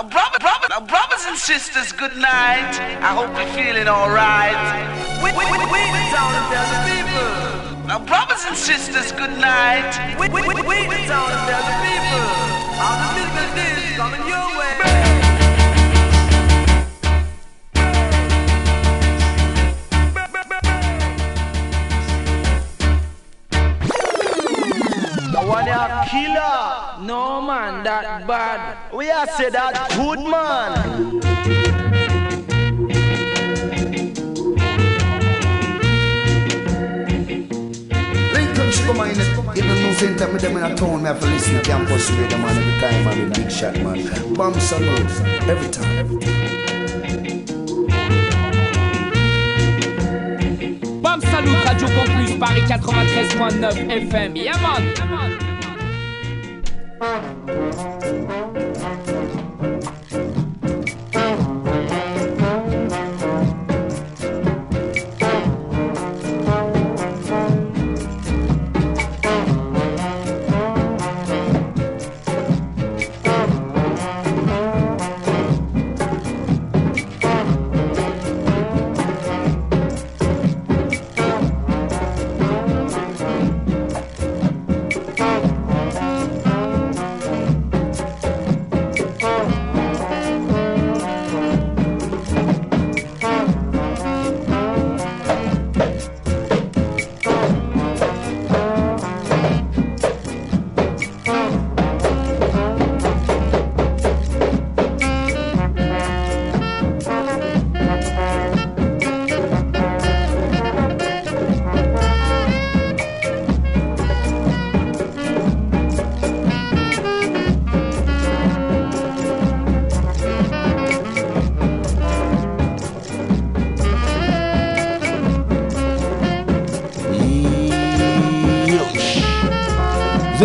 Now, brother, brother, now, brothers and sisters, good night. I hope you're feeling alright. We, we, we, we the town and the people. Now, brothers and sisters, good night. We, we, we, we the town and the people. The physical things coming your way. One a killer. No man, that bad. We are say that good man. Lincoln Sugar Man, even no same time with them in a town, me have to listen to campus radio man every time, man, with big shot man. Bomb salute, every time. Bam Salut Radio Campus Paris 93.9 FM. Yeah man. Vous Thank you.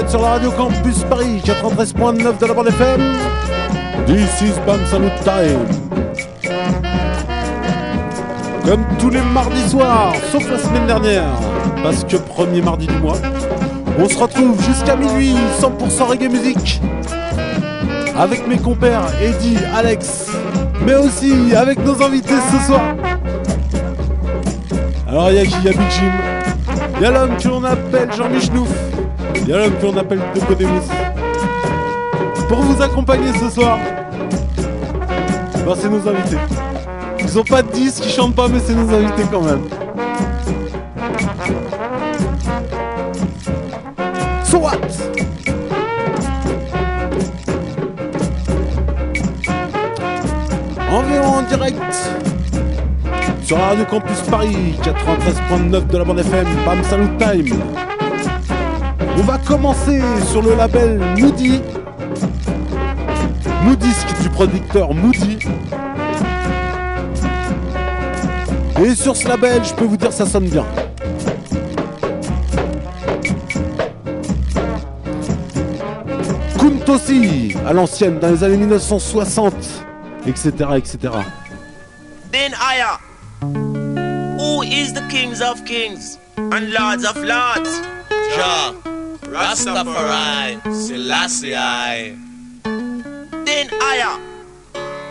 Sur la radio Campus Paris 93.9 de la bande FM. This is Bam Salut Time. Comme tous les mardis soirs, sauf la semaine dernière, parce que premier mardi du mois, on se retrouve jusqu'à minuit, 100% reggae musique, avec mes compères Eddie, Alex, mais aussi avec nos invités ce soir. Alors il y a qui Il y a Big Jim, il y a l'homme que l'on appelle Jean-Michnouf, il y a l'homme que l'on appelle Demus. Pour vous accompagner ce soir, bah, c'est nos invités. Ils ont pas de disques, ils chantent pas, mais c'est nos invités quand même. So Environ en direct sur Radio Campus Paris 93.9 de la bande FM, Bam Salut Time. On va commencer sur le label Moody. Moody, disque du producteur Moody. Et sur ce label, je peux vous dire ça sonne bien. Kuntosi, à l'ancienne, dans les années 1960, etc., etc. Then higher. Who is the kings of kings and lords of lords? Jah, Rastafari, Selassie. I. Then higher.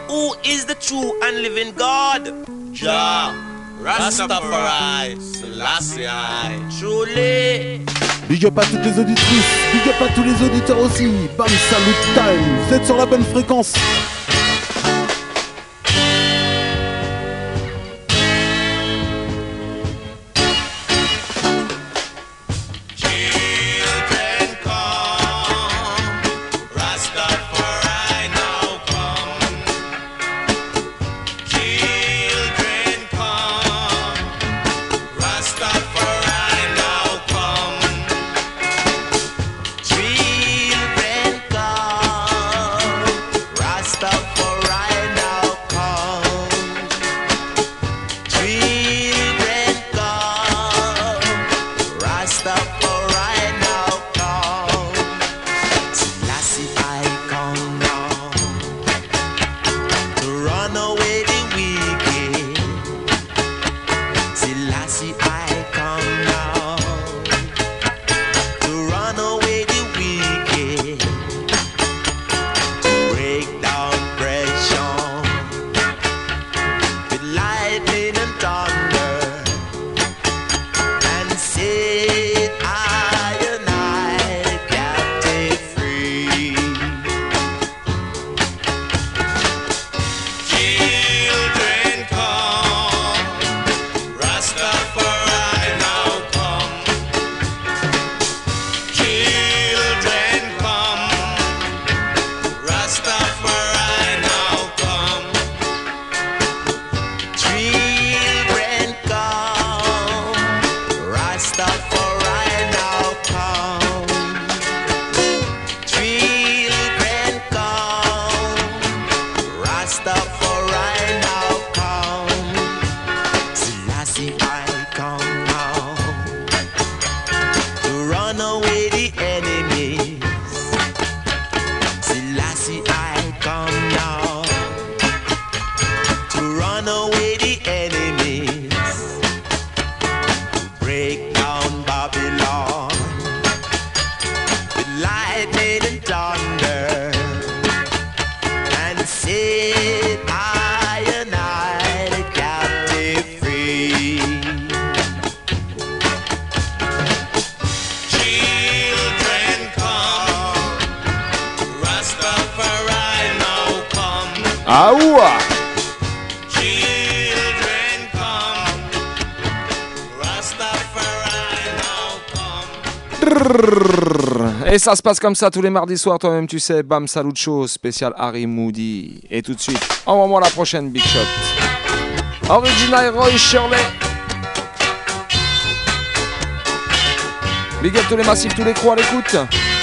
Who is the true and living God? Jah, Rastafari, Selassie. I. Truly. Big up à toutes les auditrices, big up à tous les auditeurs aussi. Bam Salut Time, vous êtes sur la bonne fréquence. ça se passe comme ça tous les mardis soirs, toi-même tu sais. Bam Salucho, spécial Harry Moody. Et tout de suite, en moment la prochaine Big Shot. Original Roy Shirley. Big tous les massifs, tous les crocs à l'écoute.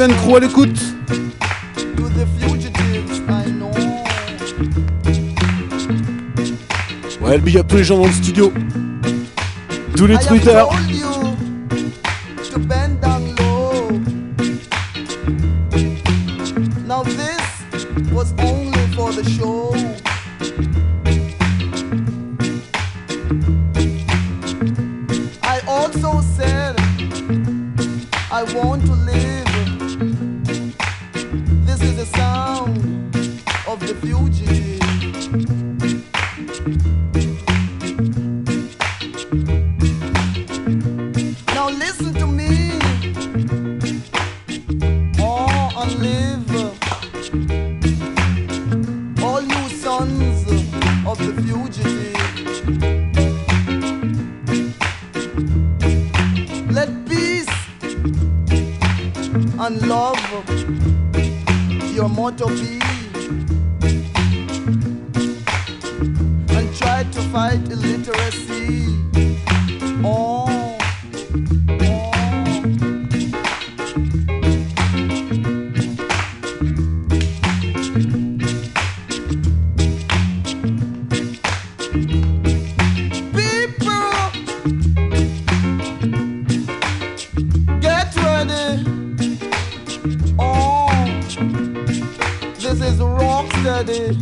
Sven Crew à l'écoute. Ouais, le big up tous les gens dans le studio. Tous les tweeters. rock steady.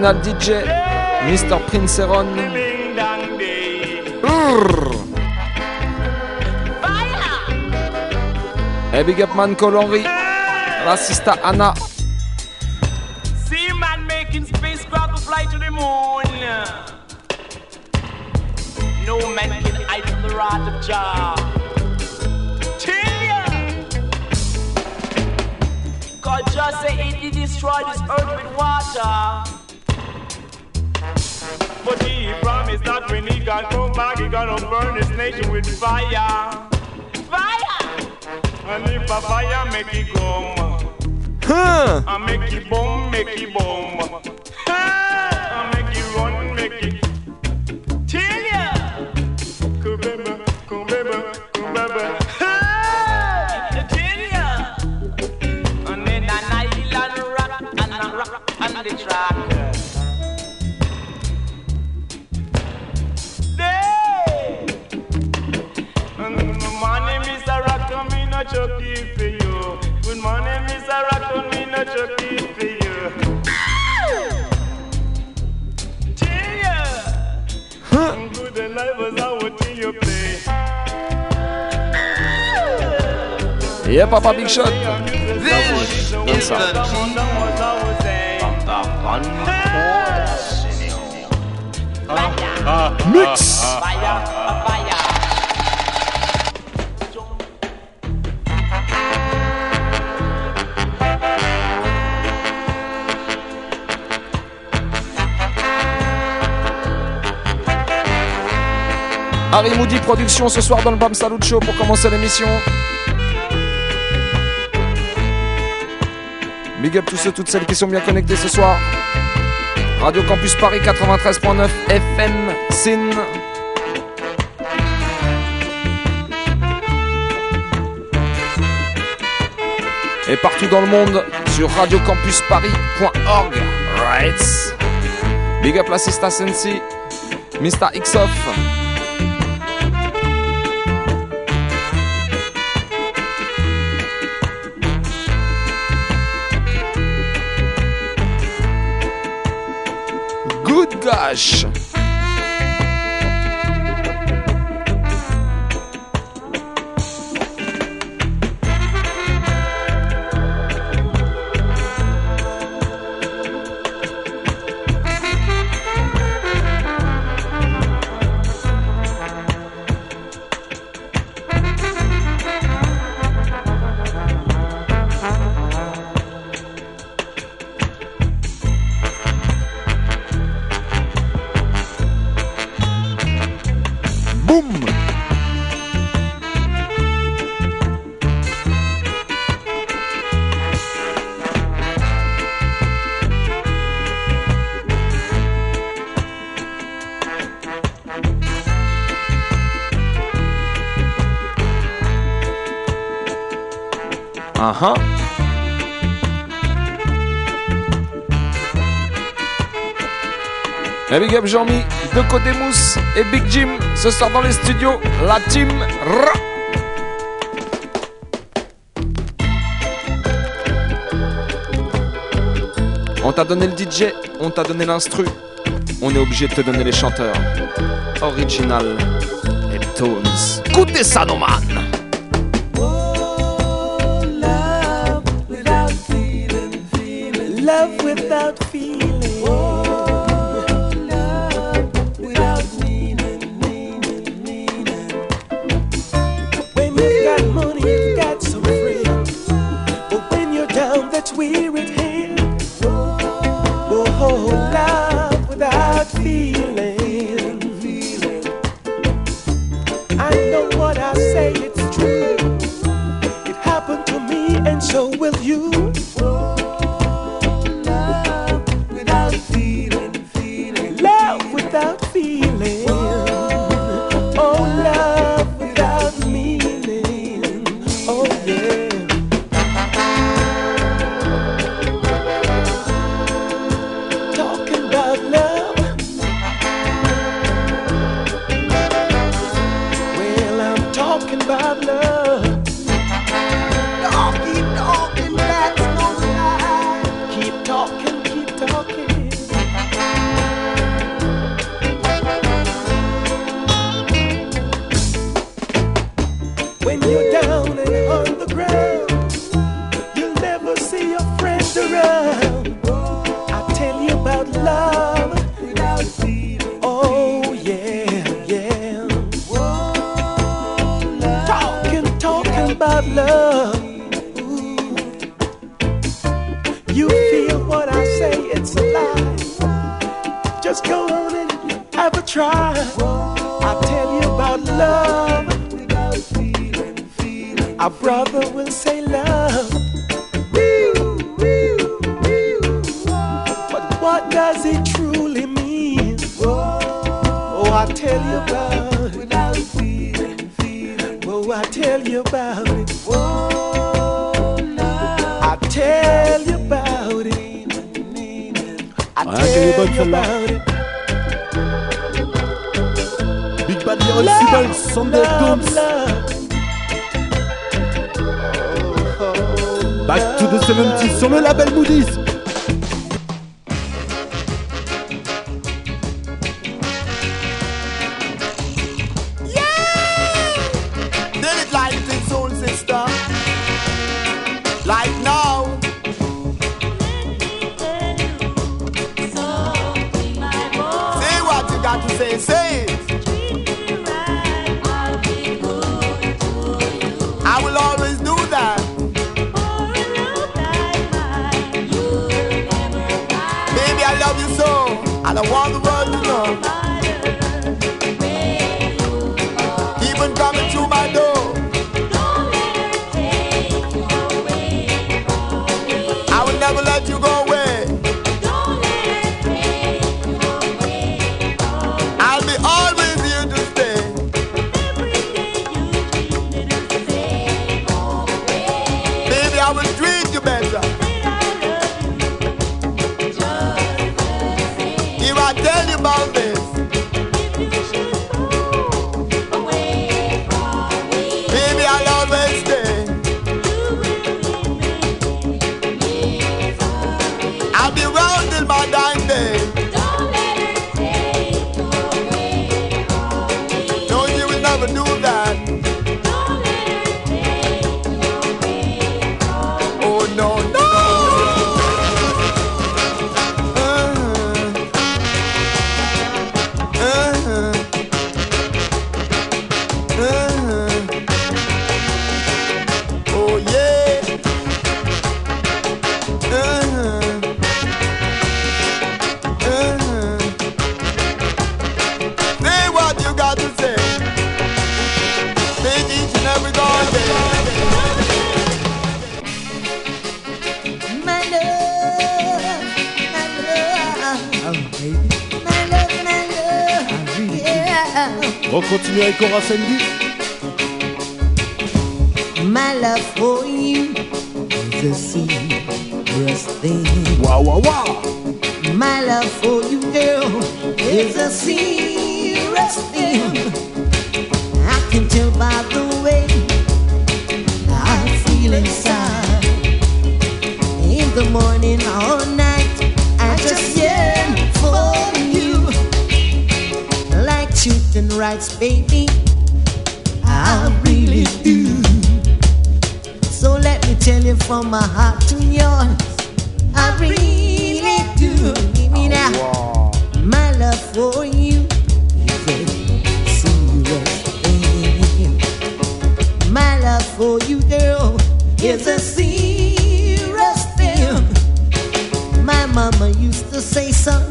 original DJ, Mr. Princeron. Hey, big up man Cole Henry, Rassista Anna. it with fire. Fire! And if a fire make it come, huh? I make it boom, make it Papa Big Shot. Ah. Mix. Harry Moody Productions ce soir dans le BAM Salut Show pour commencer l'émission. Big up tous ceux, toutes celles qui sont bien connectés ce soir. Radio Campus Paris 93.9 FM Sin. Et partout dans le monde sur radiocampusparis.org. Right. Big up l'assista Sensi, Mr. Xoff. H. Big up Jean-Mi, de Côté Mousse et Big Jim. Ce soir dans les studios, la team Ra. On t'a donné le DJ, on t'a donné l'instru. On est obligé de te donner les chanteurs. Original Tones. Écoutez ça, nos man. without encore. Used to say, son,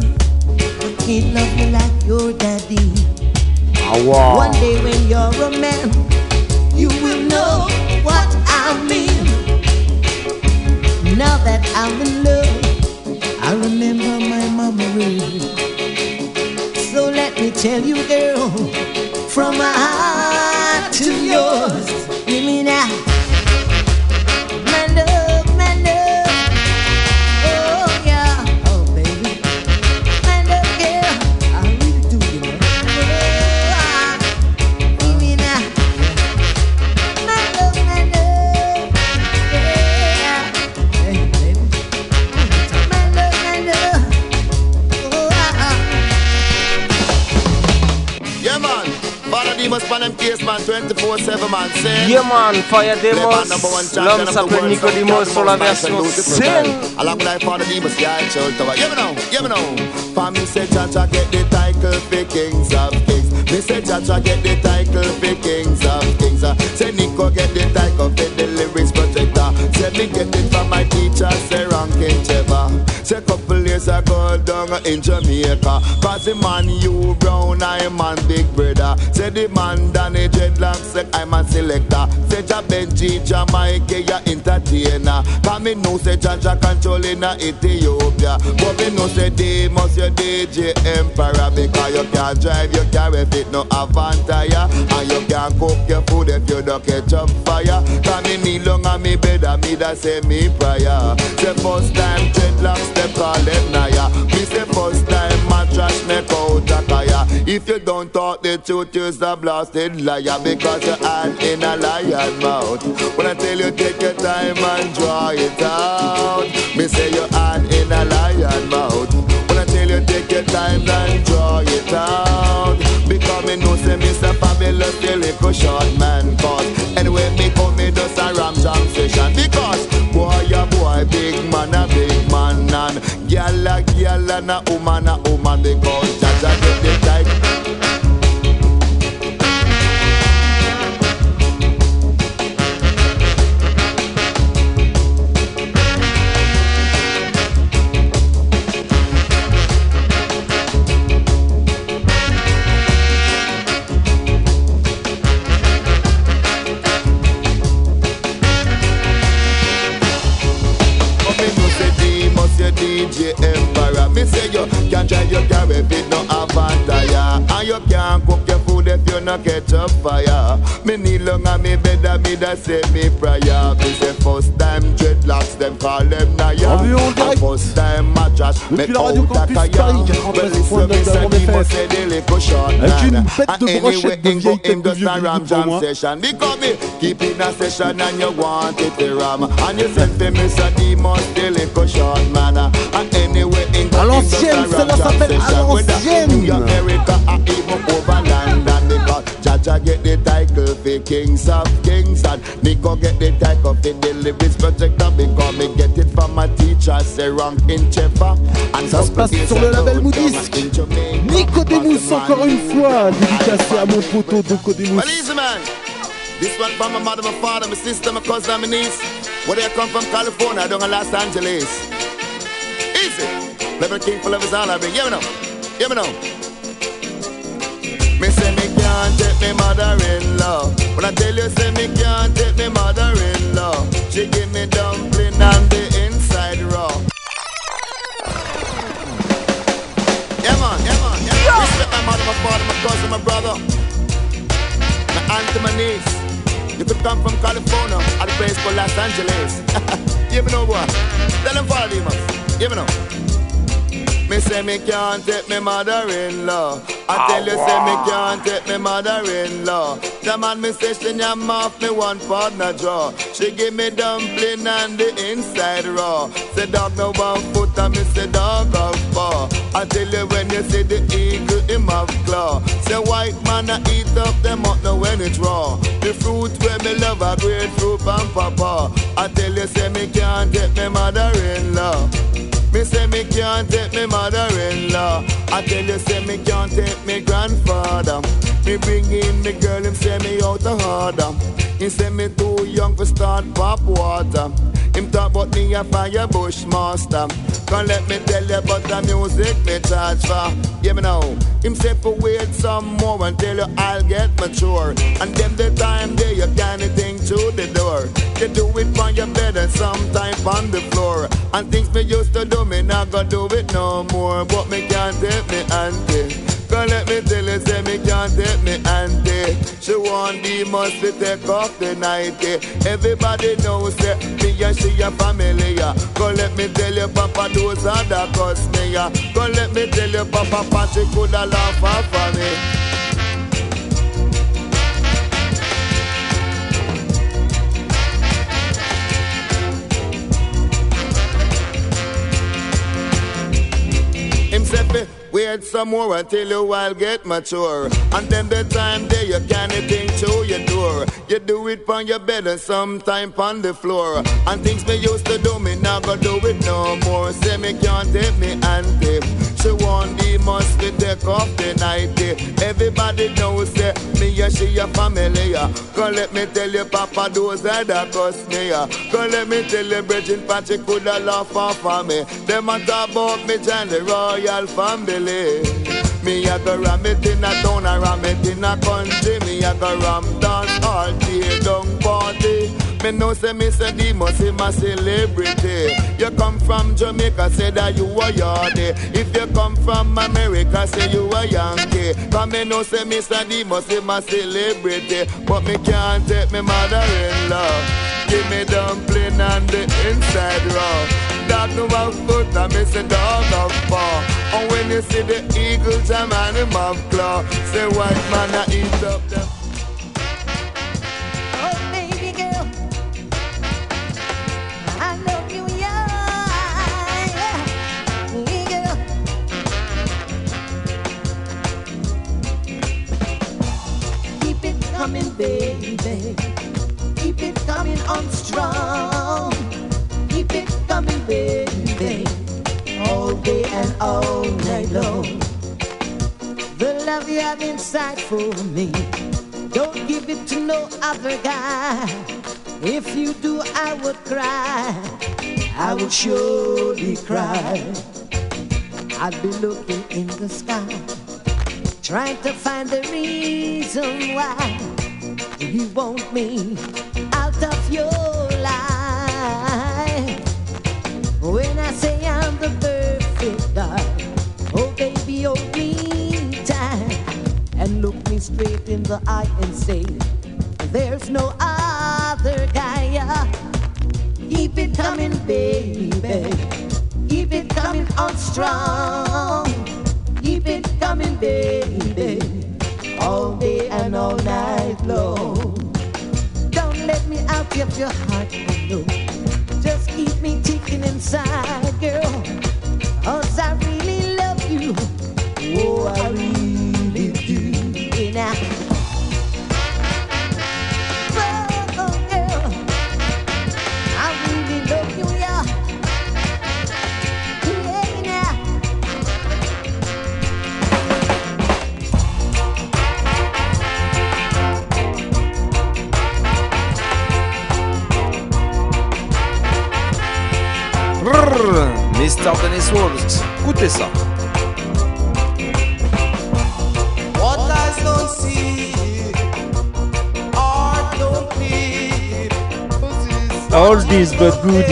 I can't love you like your daddy. One day when you're a man, you will know what I mean. Now that I'm in love, I remember my mama really. So let me tell you, girl, from my heart to yours, give me now. Demus pan them case, man. 24-7, man. Sin. Yeah man, Fire Demos, man number one champion l'homme s'appelle from sur la version Sin. it, Along with I Father Demus, yeah, it's all tower. Yeah, me know, yeah, me know. For me say Chacha get the title for kings of kings. Me say Chacha get the title for kings of kings. Uh, Say Nico get the title for the lyrics protector. Say me get it from my teacher, say ranking Trevor. Say couple years ago down in Jamaica. Cause the man you brown, I'm man big brother. Say the man Danny Dreadlock, say I'm a selector. Say Ja Benji, Jamaica, ya entertainer. Cause me know say Jaja controlling a Ethiopia. But me know say Demus, your DJ Emperor. Because you can't drive, you can't ref it, no Avanta, ya. And you can't cook your food if you don't catch up fire. Cause me kneel long on me bed, and me da say me prayer. Say first time dreadlocks, they call them Naya. Me say first time mattress, make out a kaya. If you don't talk the truth, you're a blasted liar. Because your hand in a lion mouth. When I tell you take your time and draw it out. Me say your hand in a lion mouth. When I tell you take your time and draw it out. Because me know say Mr. Fabulous the little short man cause man. Gyal a gyal and a woman a woman Jaja drive your car if it no have a tire. And you can't cook your food if you no catch a fire. Me kneel long on me and me da say me prayer. Me say first time dreadlocks, them call them Naya En vue en And first time make la radio out a kaya Well, 93.9 listen, me say FM. say the little short man. And anyway, brochette de him go- tête him de just vieux a Guigui ram jam session. Because me keep in a session and you want it to ram. And you send to me say Demus the little short man. And anyway, À l'ancienne, just a ram celle-là jam s'appelle à l'ancienne. Jaja get the title for kings of kings And Nico get the title for the lyrics protector Because me get it from my teacher, say ranking Chefa And Ça se passe sur le label Moodisc. Nicodemus encore une fois, dédicacé à mon poteau. Well, easy. This one from my mother, my father, my sister, my cousin, my niece. Where they come from California, down in Los Angeles. Easy. Level king for love is all I bring. Yeah, me know. Yeah, me know. Me say me can't take me mother-in-law. When I tell you, say me can't take me mother-in-law. She give me dumpling and the inside raw. Yeah man, yeah man, yeah man. Respect my mother, my father, my cousin, my brother, my aunt and my niece. You could come from California, at a place called Los Angeles. you me know what? Tell them follow them, man. You know. Me say me can't take me mother-in-law. I ah, tell you, say me can't take me mother-in-law. The man me say she yam off me one partner jaw. She give me dumpling and the inside raw. Say dog no one foot and me say dog of paw. I tell you when you see the eagle him have claw. Say white man I eat up them up now when it's raw. The fruit where me love a grapefruit and papa. I tell you say me can't take me mother-in-law. Me say me can't take me mother-in-law. I tell you, say me can't take me grandfather. Me bring in me girl, him say me out of order. He say me too young for start pop water. Him talk about me a fire bushmaster. Come let me tell you about the music me charge for. Yeah me know. Him say for wait some more until you I'll get mature. And then the time there you can't think through the door. You do it on your bed and sometime on the floor. And things me used to do, me not gonna do it no more. But me can't take me auntie. Come let me tell you, say me can't take me auntie. She want the must be take off the nightie. Everybody knows that me and she a family. yeah. Come let me tell you, Papa, those are the cuss me. Come let me tell you, Papa, Patrick coulda laugh off for me. Some more until you all get mature. And then the time there you can't think to your door. You do it on your bed and sometime on the floor. And things me used to do, me now go do it no more. Say me can't take me auntie. She want the must be take off the nightie. Everybody knows say me and she a family. Come let me tell you, Papa, those the cuss me. Come let me tell you, Bridget Patrick coulda laugh off of me. Them a talk about me and the royal family. Me a go ram it in a town, a ram it in a country. Me a go ram dance all day, down party. Me know say say the must him a celebrity. You come from Jamaica, say that you a yardie. If you come from America, say you a Yankee. Cause oh, me know say say the must him a celebrity. But me can't take me mother-in-law. Give me dumpling and the inside raw. Dog no have foot and me say dog of paw. And when you see the eagle jam and him have claw, say white man a eat up them. Baby. Keep it coming on strong. Keep it coming, baby. All day and all night long. The love you have inside for me. Don't give it to no other guy. If you do, I would cry. I would surely cry. I'd be looking in the sky, trying to find the reason why you want me out of your life. When I say I'm the perfect guy, oh baby, hold me tight and look me straight in the eye and say, There's no other guy. Keep it coming, baby. Keep it coming on strong. Keep it coming, baby. All day and all night long. Don't let me out of your heart, no. Just keep me ticking inside, girl. Cause I really love you. Oh, I really do. I but good.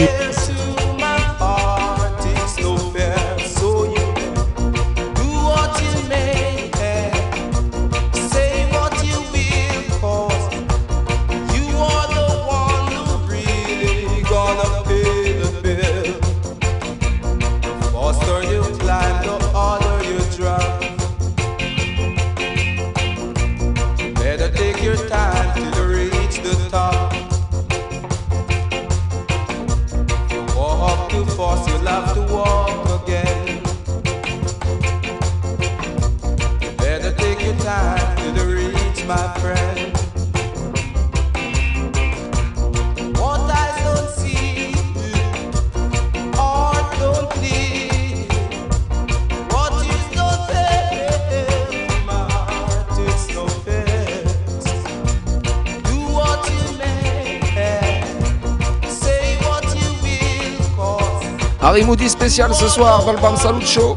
Ce soir dans Salut Show.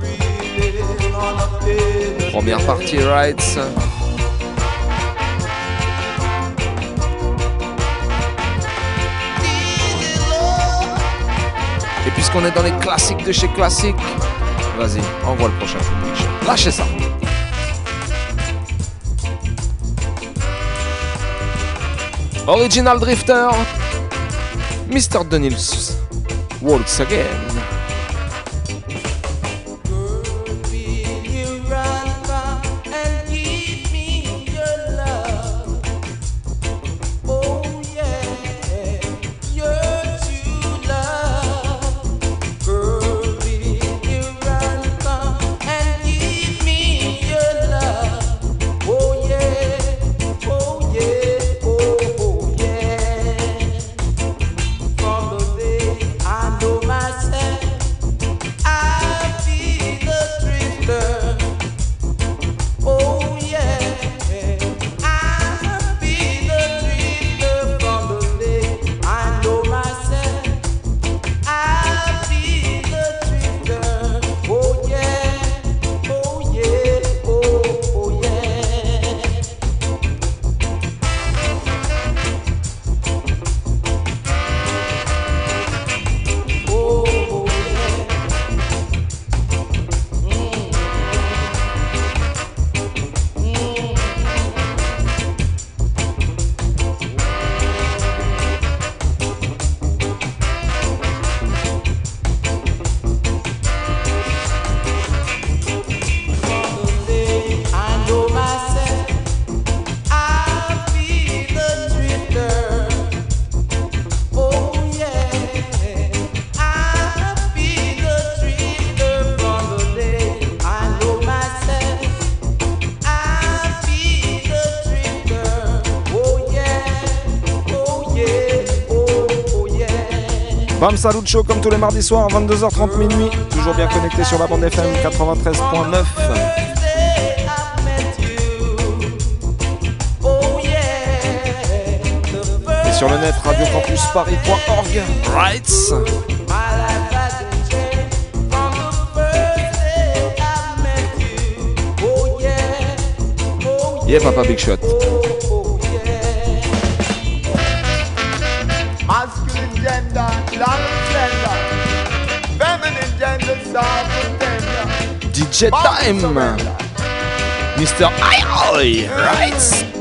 Première partie, Rights. Et puisqu'on est dans les classiques de chez classique, vas-y, envoie le prochain public. Lâchez ça. Original Drifter, Mr. Daniels, Walks Again. Salut Show comme tous les mardis soirs, 22h30 minuit. Toujours bien connecté sur la bande FM 93.9. Et sur le net radiocampusparis.org. Rights. Yeah, Papa Big Shot. Time. Mr. Ayoy. Rights.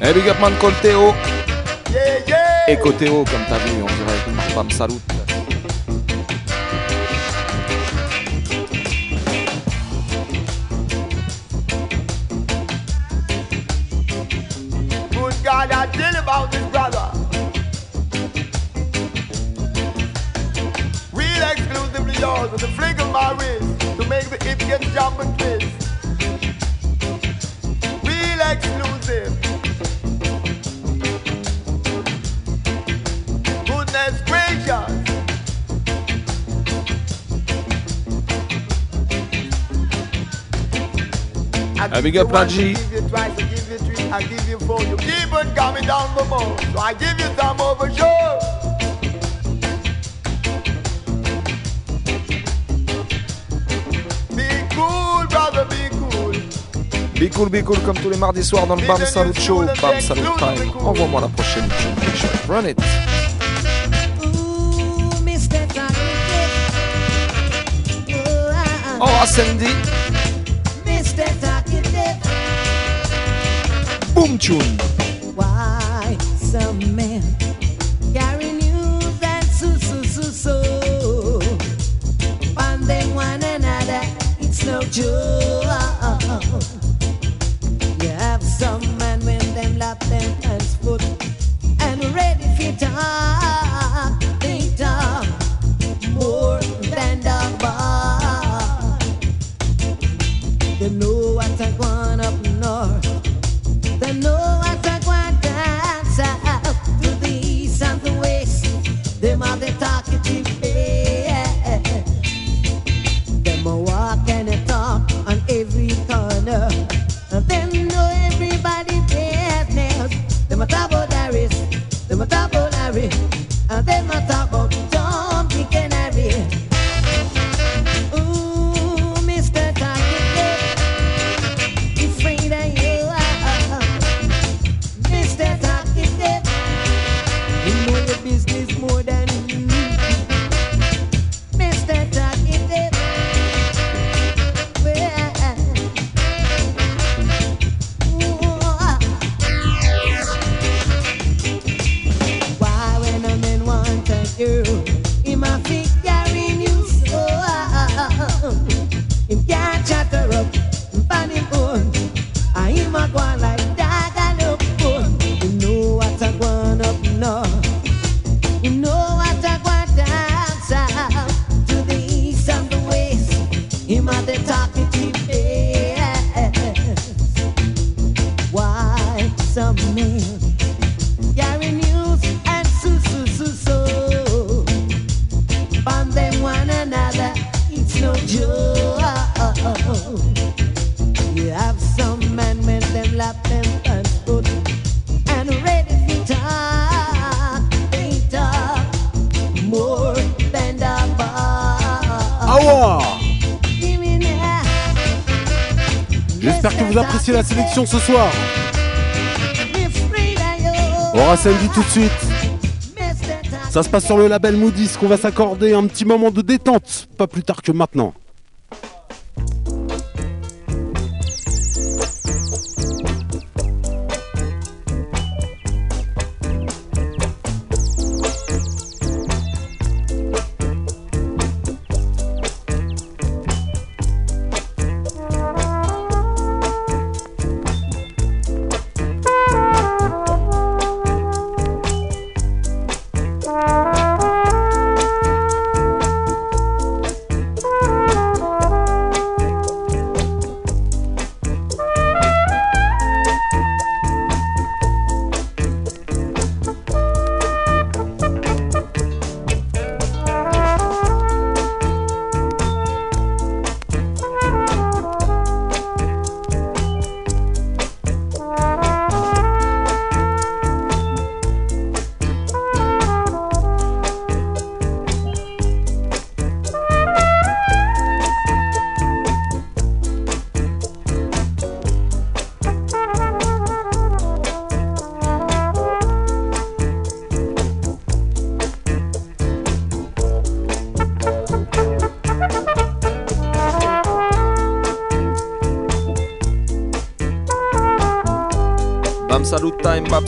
Hey, big up, man, Colteo. Yeah, yeah. Et Coteo, comme t'as vu, on dirait que je pas me salute. I big up Panji. I give you four. You keep on coming down for more. So I give you some over sure. Be cool, be cool comme tous les mardis soirs dans le Bam Salut Show, Bam Salut Time. Envoie-moi la prochaine. Run it. Oh, Sandy. Boom ce soir. Aura samedi tout de suite. Ça se passe sur le label Moody's qu'on va s'accorder un petit moment de détente, pas plus tard que maintenant.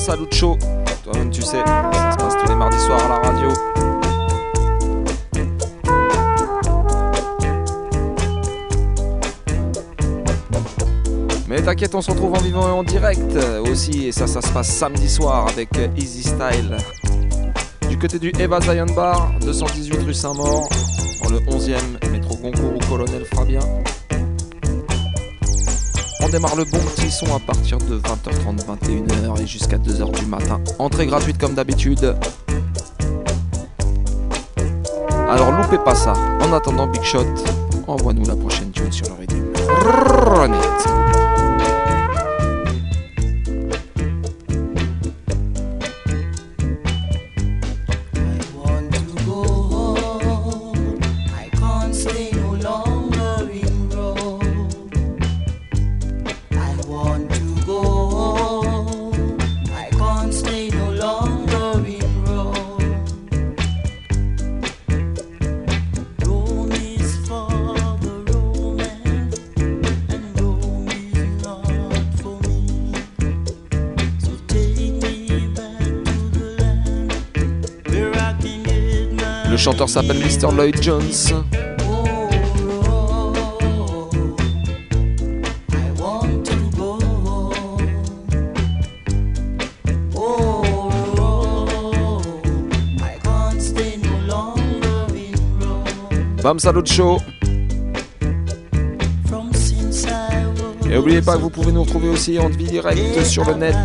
Salucho. Toi-même, tu sais, ça se passe tous les mardis soirs à la radio. Mais t'inquiète, on se retrouve en vivant et en direct euh, aussi. Et ça, ça se passe samedi soir avec euh, Easy Style. Du côté du Eva Zion Bar, 218 rue Saint-Maur, dans le 11e métro Goncourt ou Colonel Fabien démarre le bon petit son à partir de 20h30, 21h et jusqu'à 2h du matin. Entrée gratuite comme d'habitude. Alors loupez pas ça. En attendant Big Shot, envoie-nous la prochaine tune sur le rythme. s'appelle Mr. Lloyd Jones. Bam Salut Show. Et n'oubliez pas que vous pouvez nous retrouver aussi en direct sur le net,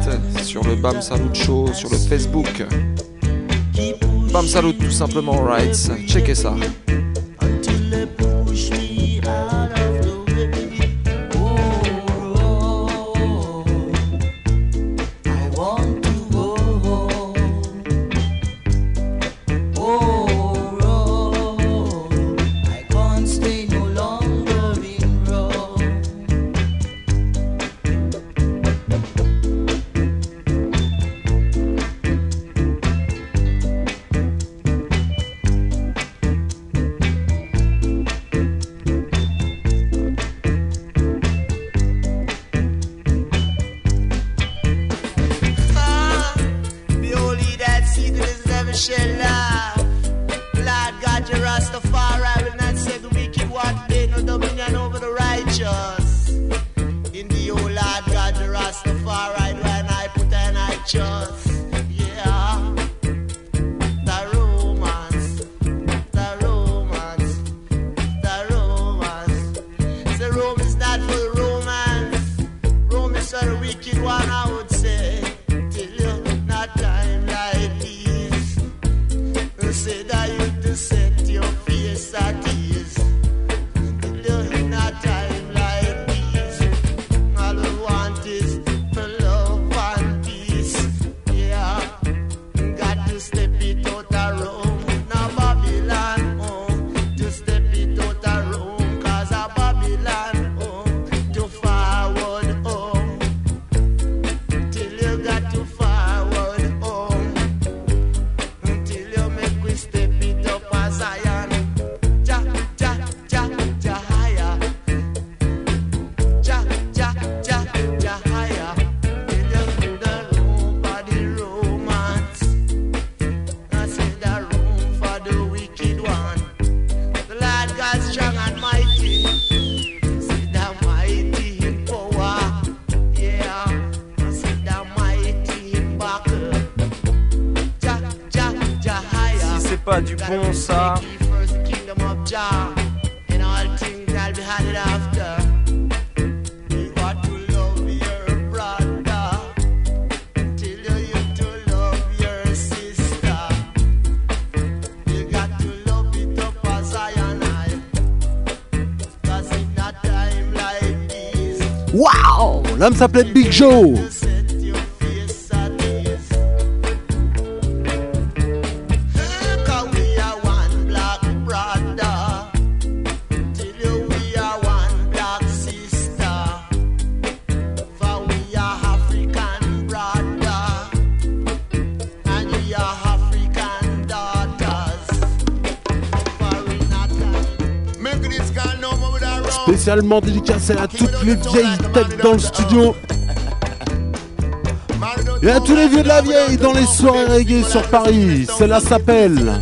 sur le Bam Salut Show, sur le Facebook. Bam Salut tout simplement, right Checkez ça. Madame s'appelait Big Joe. spécialement dédicacé à toutes les vieilles têtes dans le studio. Et à tous les vieux de la vieille dans les soirées reggae sur Paris. Cela s'appelle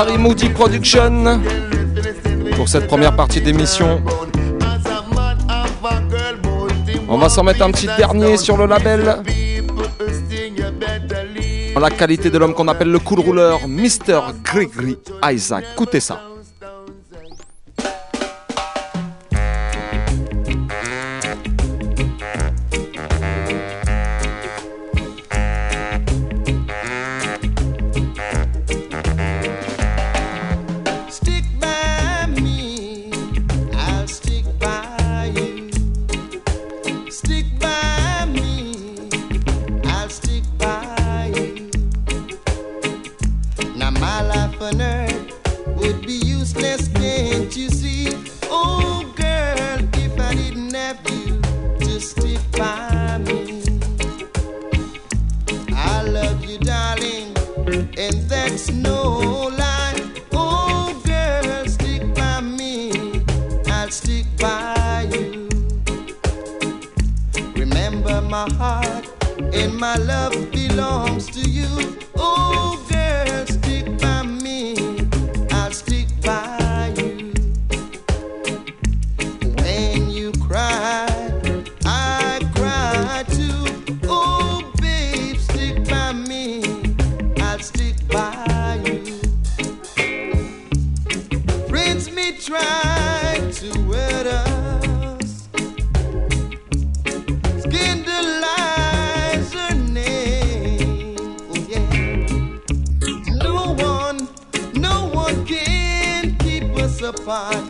Harry Moody Production pour cette première partie d'émission. On va s'en mettre un petit dernier sur le label. La qualité de l'homme qu'on appelle le cool rouleur, Mr. Gregory Isaac. Écoutez ça. fine.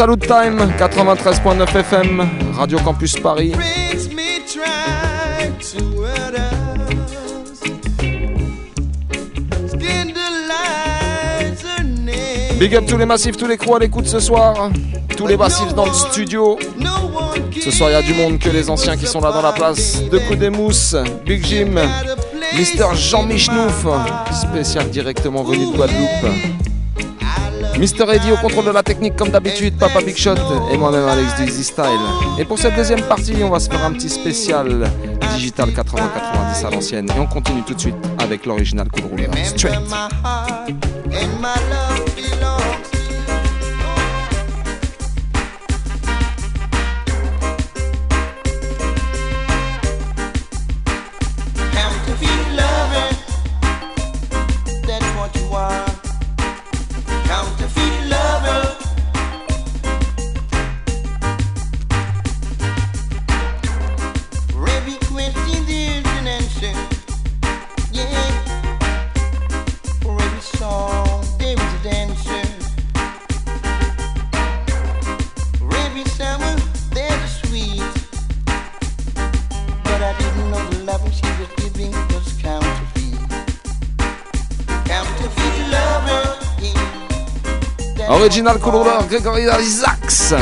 Salut Time, 93.9 FM, Radio Campus Paris. Big up tous les massifs, tous les crews à l'écoute ce soir. Tous les massifs dans le studio. Ce soir, il y a du monde que les anciens qui sont là dans la place. De coups des mousses, Big Jim, Mister Jean Michnouf, spécial directement venu de Guadeloupe. Mister Eddie au contrôle de la technique comme d'habitude, Papa Big Shot et moi-même Alex de Easy Style. Et pour cette deuxième partie, on va se faire un petit spécial digital 80-90 à l'ancienne. Et on continue tout de suite avec l'original Cool Roller. Straight. Reginald Coulrouleur, Grégory Isaacs.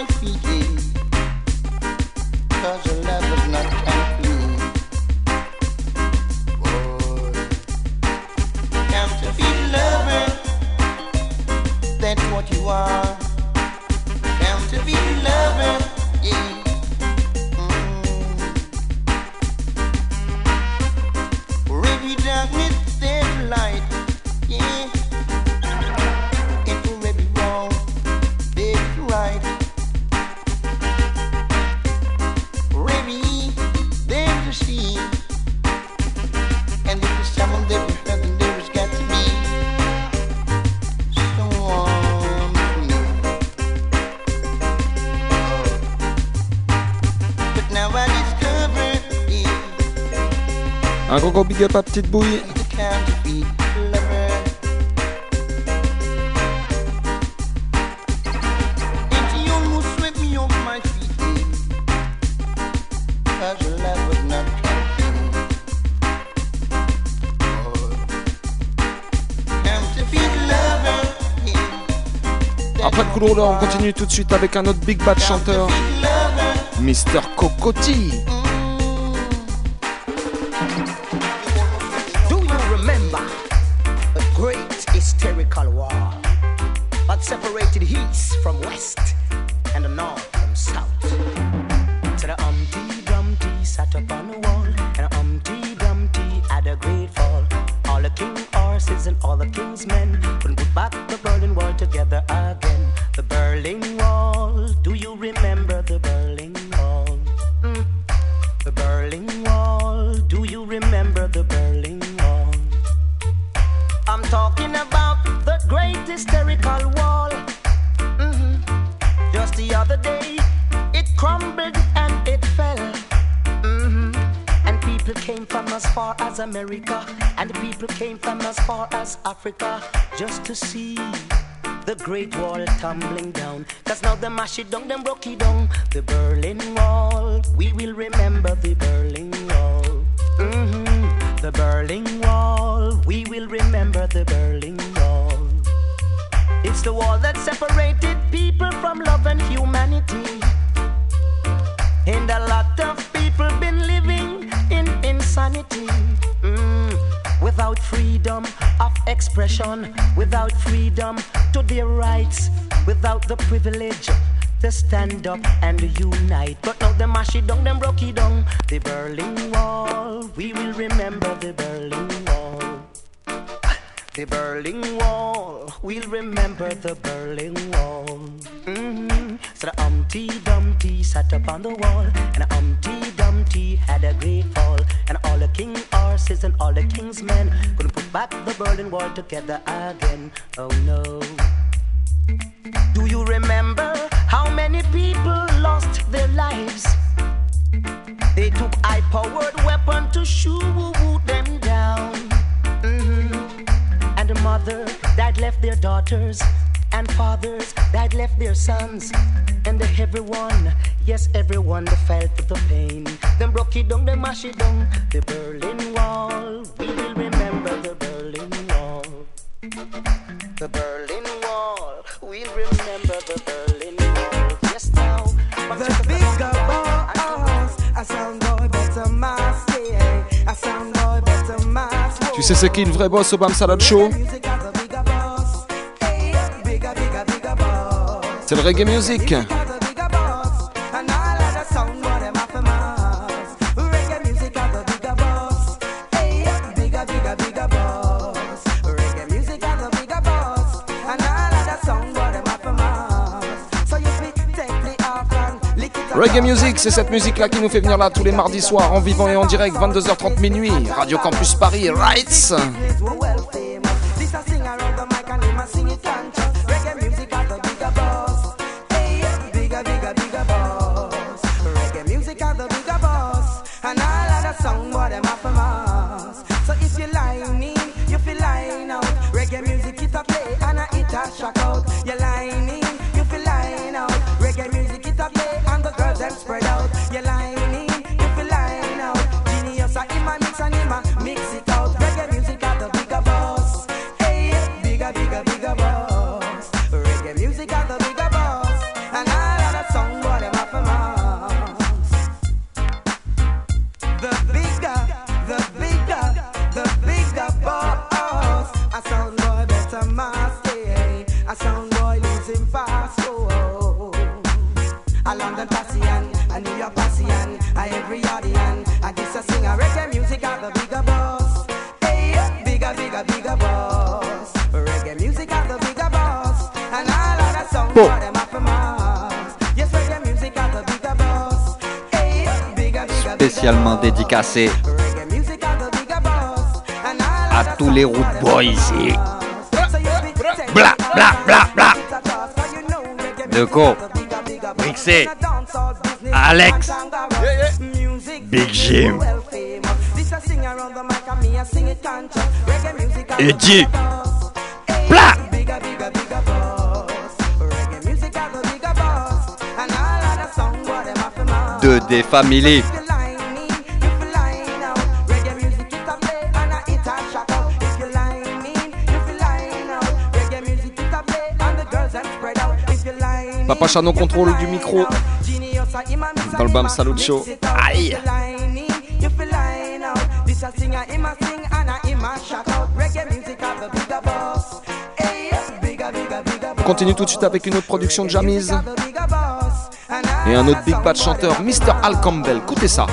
Me off big up à Petite Bouille. Après le couloir, on continue tout de suite avec un autre big bad chanteur, Mr. Cocotti. As far as Africa just to see the Great Wall tumbling down. Cause now them mash it down, them broke it down. The Berlin Wall, we will remember the expression, without freedom to their rights, without the privilege to stand up and unite. But now them mash it down, them broke it down. The Berlin Wall, we will remember the Berlin Wall. The Berlin Wall, we'll remember the Berlin Wall. So the Humpty Dumpty sat up on the wall, and the Humpty Dumpty had a great fall, and all the king horses and all the king's men couldn't put back the Berlin Wall together again. Oh no. Do you remember how many people lost their lives? They took high-powered weapon to shoot them down. Mhm. And the mother that left their daughters, and fathers that left their sons, and everyone, yes, everyone that felt the pain. Them broke it down, them mash it down. The Berlin Wall, we will remember the Berlin Wall. The Berlin Wall, we'll remember the Berlin Wall. Yes, now. The bigger boss, a sound boy better mask, yeah. A sound boy better mask. Tu sais c'est qui le vrai boss au Bam Salut Show C'est le reggae music. Reggae Music, c'est cette musique-là qui nous fait venir là tous les mardis soirs en vivant et en direct, 22h30 minuit, Radio Campus Paris, Rights. Spécialement dédicacé à tous les root boys ici. Bla bla bla bla. Deco, Brixé, Alex, Big Jim. a sing around the mic Papa Chano contrôle du micro. Dans le Bam Salut Show. Aïe. On continue tout de suite avec une autre production de Jamiz. Et un autre Big Bad chanteur, Mr. Al Campbell. Écoutez ça.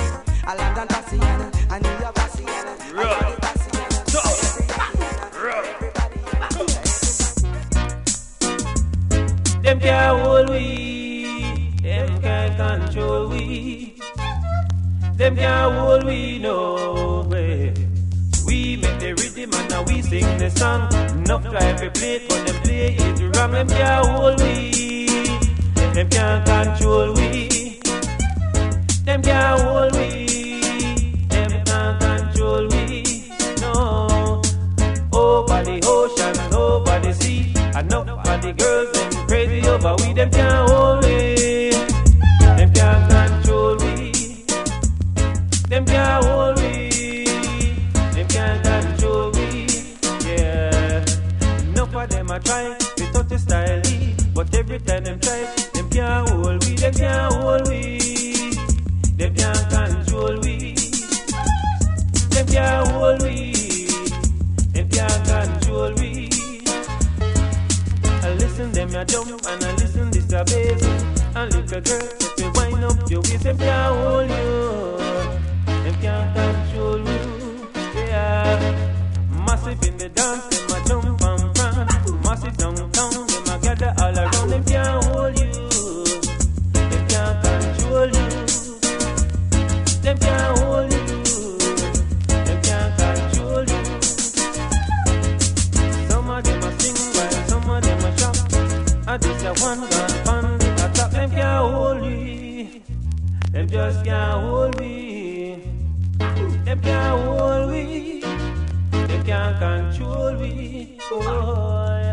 Hold we. Them can't hold we. Them can't control we. Oh,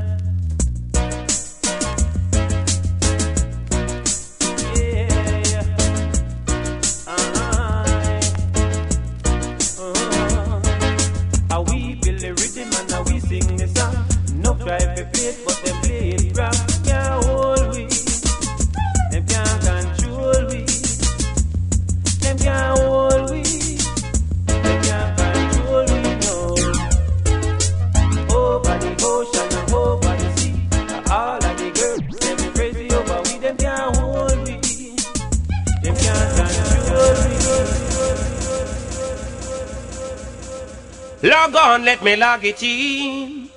on, let me log it in.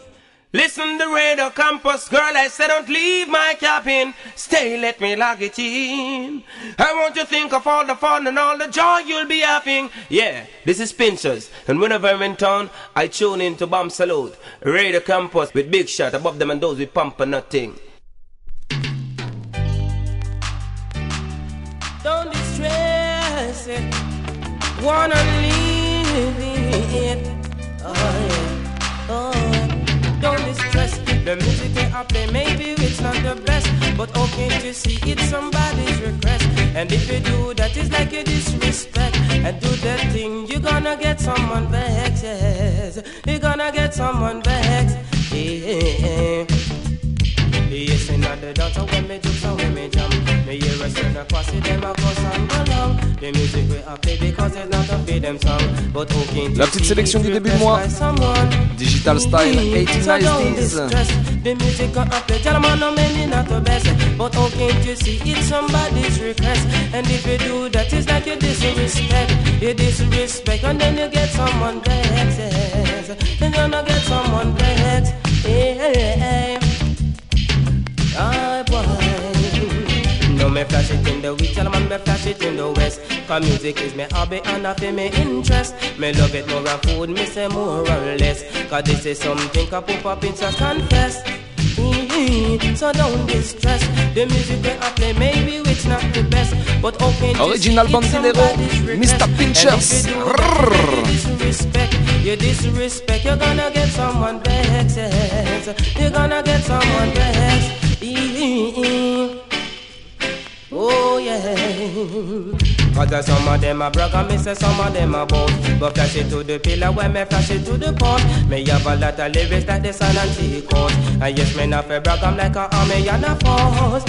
Listen to Radio Campus, girl. I said don't leave my cabin. Stay, let me log it in. I want you to think of all the fun and all the joy you'll be having. Yeah, this is Pinchers, and whenever I'm in town, I tune in to Bam Salut, Radio Campus with Big Shot above them and those with pump and nothing. Don't distress it. Wanna live it. Oh yeah. Oh. Don't distress it. The music they are play, maybe it's not the best. But how can't you see it's somebody's request? And if you do that, it's like you disrespect. And do that thing, you're gonna get someone vexed. Yes. You're gonna get someone vexed. Yeah. The when me when me jam Me hear a across it, them a cuss and The music we have play because it's not a feed them song. But who can La petite sélection du début de mois. Digital Style, 80s, 90s. The music up play, tell man no many not the best. But how can't you see it's somebody's request? And if you do that, it's like you disrespect. You disrespect and then you get someone vexed. Then you're get someone vexed. Yeah. Oh boy. No me flash it in the tell man me flash it in the west. Cause music is me hobby and I feel me interest. Me love it more than food, me say more or less. Cause this is something I pop up in just confess. Mm-hmm, so don't distress. The music we I play, maybe it's not the best, but okay. Original Bandelero, Mr. Pinchers. Disrespect, you disrespect, you're gonna get someone vexed. You're gonna get someone vexed. Oh yeah. Cause some of them a brag and me say some of them a boast But flash it to the pillar when me flash it to the post Me have a lot of lyrics like the sun and sea coast And yes, me not fi brag, I'm like a army and a force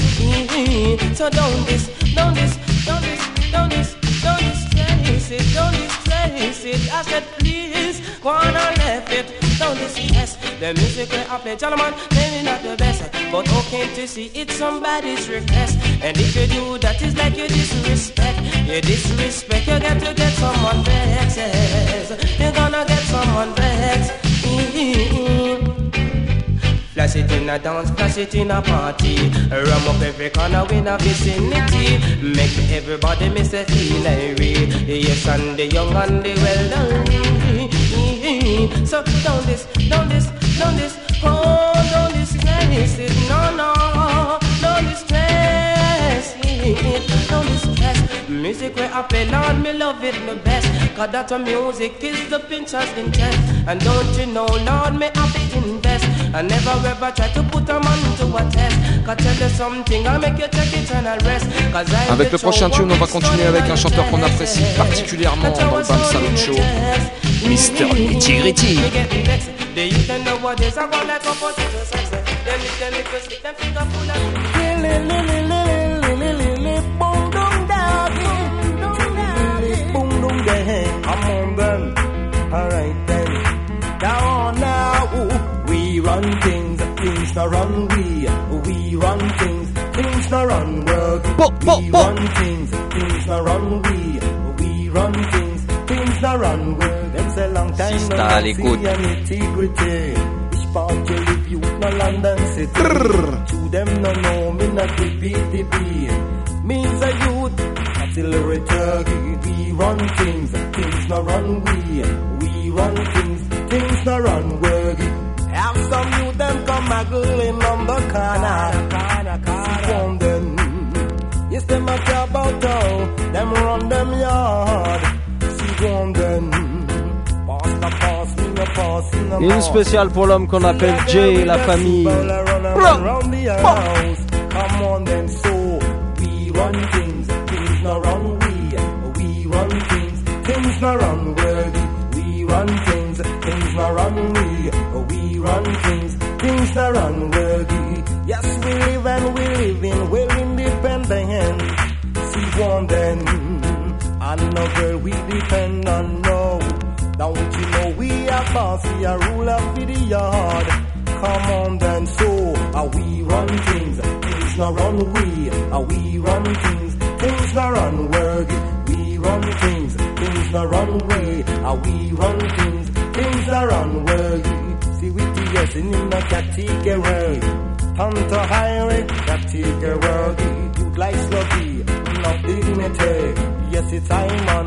So don't this, don't this, don't this, don't this, don't distress it, don't distress it I said please, wanna left it Don't distress the music we play Gentlemen, maybe not the best But okay to see it's somebody's request And if you do that, it's like you disrespect You disrespect, you get to get someone vexed. You're gonna get someone vexed mm-hmm. Flash it in a dance, flash it in a party. Rum up every corner in a vicinity. Make everybody miss a irate. Yes, and the young and the well done. So don't this, don't this, don't this, oh, don't distress it, no, no, don't distress it, don't distress. Music where I play, Lord, me love it the best. Cause that music is the pincher's interest. And don't you know, Lord, me happy invest. I never ever try to put a man to a test. Avec le prochain tune, on va continuer avec un chanteur qu'on apprécie particulièrement dans le Bam Salon Show, Mr. Nitty Gritty. Run things, things not run we. We run things, things not run work. we run things, things not run we. We run things, things not run work. Them say long time Sista, no see an integrity. Ich part you live you no London city. To them no know me not the PDP. Me's a youth, artillery turkey. We run things, things not run we. We run things, things not run worky. Some youth them come muggling on the corner. See them. Yes, them a care about how them run them yard. See them. Pass the pass, me no pass in the Une spéciale pour l'homme qu'on appelle Jay et la famille. around the we run things, things not run we. We run things, things not run worthy. We run things, things not run we. We run things, things not run worthy. Yes, we live and we live in well independent. See one then, and no girl we depend on no. Don't you know we are bossy, a ruler for the yard. Come on then, so are we run things, things not run we, are we run things, things not run worthy. We run things, things not run we, are we run things, things not run yes in the category, Hunter highway category, you like sluggy, not dignity. Yes, it's I'm on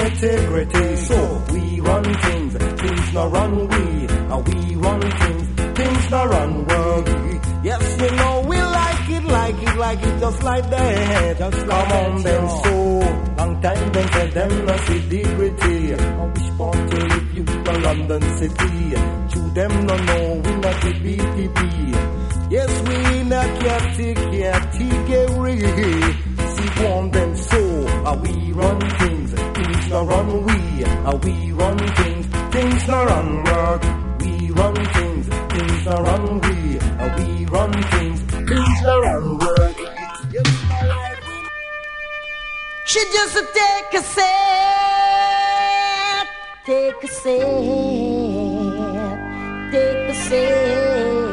integrity. So we run things, things not run we, and we run things, things not run worthy. Yes, you know we like it, like it, just like that. Just Come on then, so long time then tell them no see dignity. I wish born to live you in London city. To them no know we not the BTP. Yes, we in a category. See one them so are we run things, things not run we. Are we run things, things not run work. We run things, things not run we. Are we run things, work. She just take a sip, take a sip, take a sip.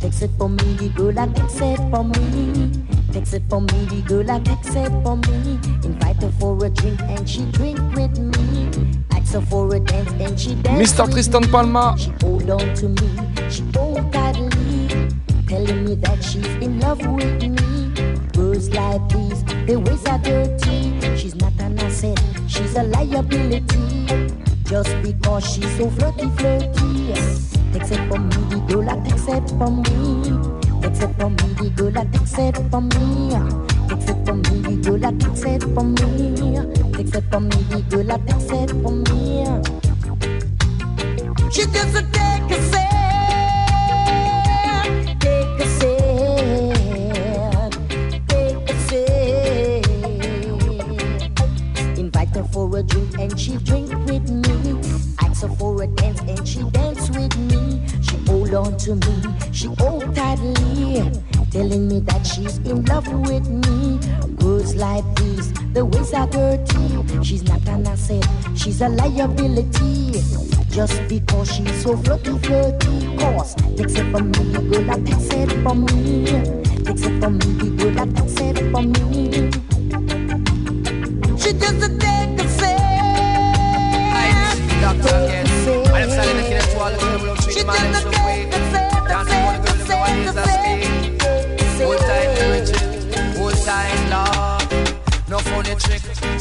Takes it for me, the girl that takes it for me. Takes it for me, the girl that takes it for me. Invite her for a drink and she drink with me. Ask her for a dance and she dance. Mr. Tristan. Palma. She hold on to me, she tightly, telling me that she's in love with me. Girls like these, their ways are dirty. She's not an asset, she's a liability. Just because she's so flirty, flirty. It from me, the girl takes it from me. It from me, the girl takes it from me. It from me, the girl takes it from me. It from me, the girl takes it from me. She doesn't take a sip, drink and she drink with me. Ask her for a dance and she dance with me. She hold on to me, she hold tightly, telling me that she's in love with me. Girls like this, the ways are dirty. She's not an asset, she's a liability. Just because she's so flirty, flirty. Cause takes it from me, the girl that takes it from me. Takes it from me, the girl that takes it from me. She doesn't take a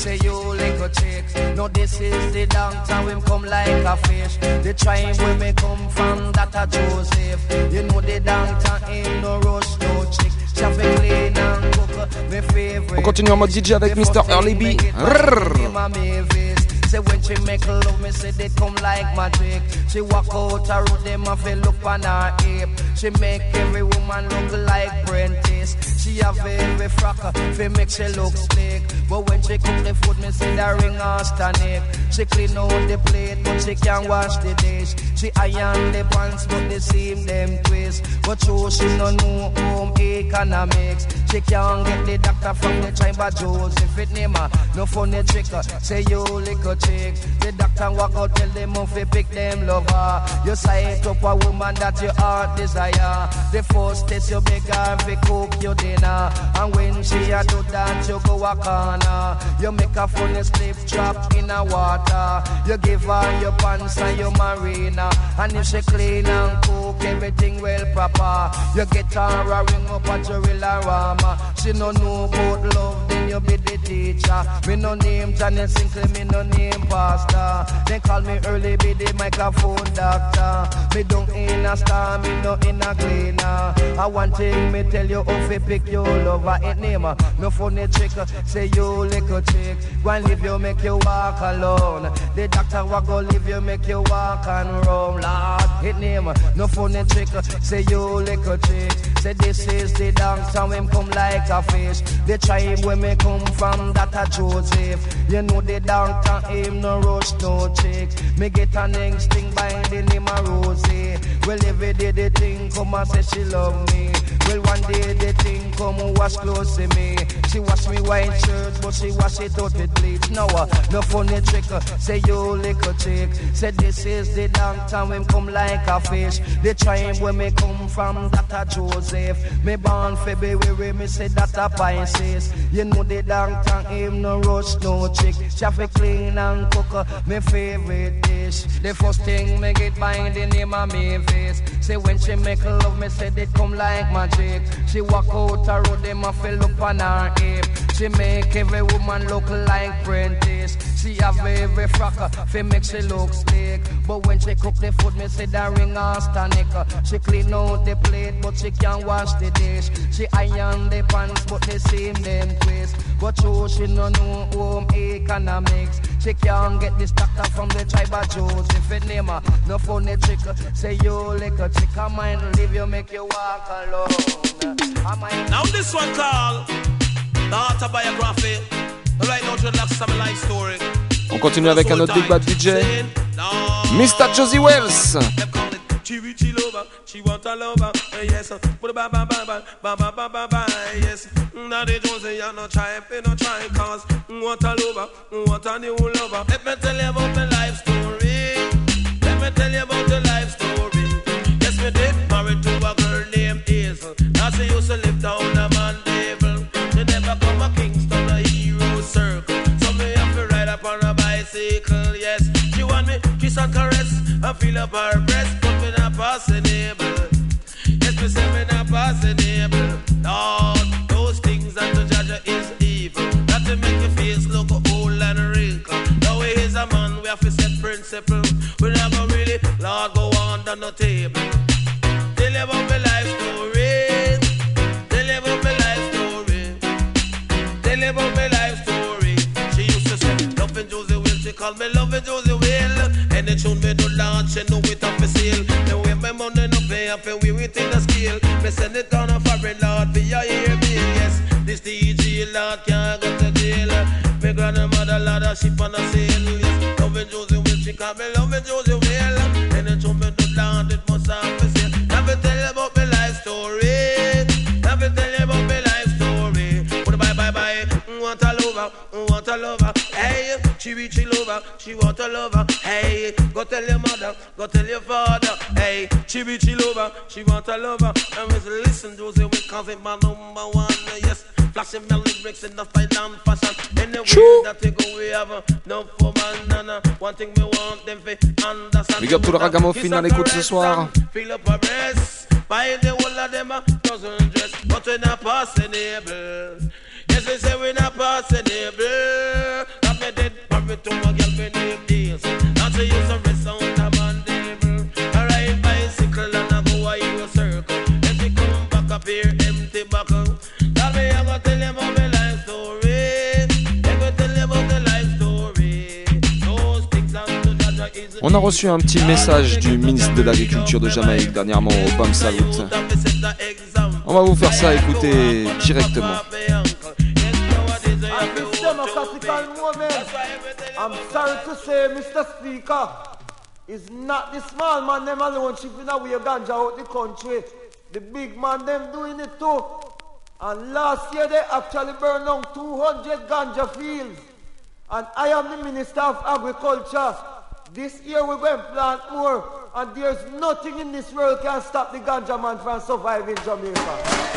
say you like a chick. No, this is the downtown, him come like a fish. The tribe where me come from, that a Joseph. You know the ain't no rush, no chick. On continue en mode DJ avec Mr. Early B. Say when she make love, me say they come like magic. She walk out her road, them a feel look on her hip. She make every woman look like Prentice. She have every frock, fi make she look slick. But when she cook the food, me say that ring her stomach. She clean out the plate, but she can't wash the dish. She iron the pants, but the seam them twist. But true, she no know home economics. She can't get the doctor from the chamber Joseph. It name her, no funny trick. Say you little The doctor walk out, tell them fi pick them lover. You sight up a woman that your heart desire. The first test you beg her fi cook your dinner. And when she a do that, you go a corner. You make a funny slip trap in a water. You give her your pants and your marina. And if she clean and cook everything well proper, you get her a ring up at your arama. She no know about love, you be the teacher. Me no name Janet Sinclair, me no name Pastor. They call me early, be the microphone doctor. Me don't in a star, me no in a cleaner. I want thing me tell you, if you pick your lover, it name. No funny trick, uh, say you little chick. Go and leave you, make you walk alone. The doctor will go leave you, make you walk and roam. Lord, it name. No funny trick, uh, say you little chick. Say this is the downtown, him come like a fish. The tribe where me come from, that a Joseph. You know the downtown, him no rush, no chick. Me get an instinct by the name of Rosie. Well, every day the thing come and say she love me. Well, one day the thing come and wash close to me. She wash me white shirt, but she wash it out with bleach. No, uh, no funny trick. uh, Say you little chick. Say this is the downtown, him come like a fish. The tribe where me come from, that a Joseph. Me born February, me say that a Pisces. You know the downtown, him no rush, no chick. Traffic clean and cook, uh, me favorite dish. The first thing me get by the name of me face. Say when she make love, me say they come like magic. She walk out her road, them a feel up on her hip. She make every woman look like Prentice. She have every frock, fi make she look slick. But when she cook the food, me say that ring her stomach. She clean out the plate, but she can't wash the dish. She iron the pants, but they seam them twist. But true, she no know home economics. She can't get this doctor from the tribe of. It name her, no funny trick. Say you like a chick, I might leave you, make you walk alone. Now this one called The Autobiography. Right now, dreadlocks some life story. On continue avec un autre Big Bad DJ. Mr. Josie Wells. She reach she lover, she want a lover, uh, yes. But ba ba ba ba ba ba ba ba ba, eh, yes. Mm, now they don't say you're not trying, pay no trying, cause mm, what a lover, mm, what a new lover. Let me tell you about the life story. Let me tell you about the life story. Yes, me did married to a girl named Hazel. Now she used to live down a Mandeville. She never come a Kingston, a hero circle. So me have to ride up on a bicycle, yes. She want me kiss and caress and feel up her breast, me able. Yes, me say me not. Lord, those things is evil. To make your face look and he is a man, we have to set. We never really, Lord, go the on table. My life story. My life story. My life story. She used to say, Josey Wales. She called me loving Josey Wales. And tune me do launch, she know it money no pay, we it in a scale. Me send it on a foreign lord for your ear bill. Yes, this DJ lord can't go to jail. Me grandmother lord a ship on a sail. Yes, loving Josey Wales. She called me loving Josey Wales. And the me do launch, it must have for sale. Now me tell you about my life story. Now me tell you about my life story. But bye bye bye. Want a lover, want a lover. Hey, she reach she lover, she want a lover. Hey, go tell your mother, go tell your father. She reach she lover, she want a lover. And we listen, Josie, we cause it my number one. Yes, flashing my lyrics in the fight and fashion. Anywhere that they go, we have no for uh, one thing we want them to understand. Big up tout le ragamuffin à l'écoute ce soir. Feel up a breast. Buy the whole of them doesn't dress, but we not passing able. Yes, we say we not passing able. Me dead, married to my girl, me name deals. On a reçu un petit message du ministre de l'Agriculture de Jamaïque dernièrement au BAM Salut. On va vous faire ça écouter directement. I'm sorry to say, Mr. Speaker, it's not the small man them alone shipping away ganja out the country. The big man them doing it too. And last year they actually burned down 200 ganja fields. And I am the Minister of Agriculture. This year we're going to plant more. And there's nothing in this world can stop the ganja man from surviving Jamaica.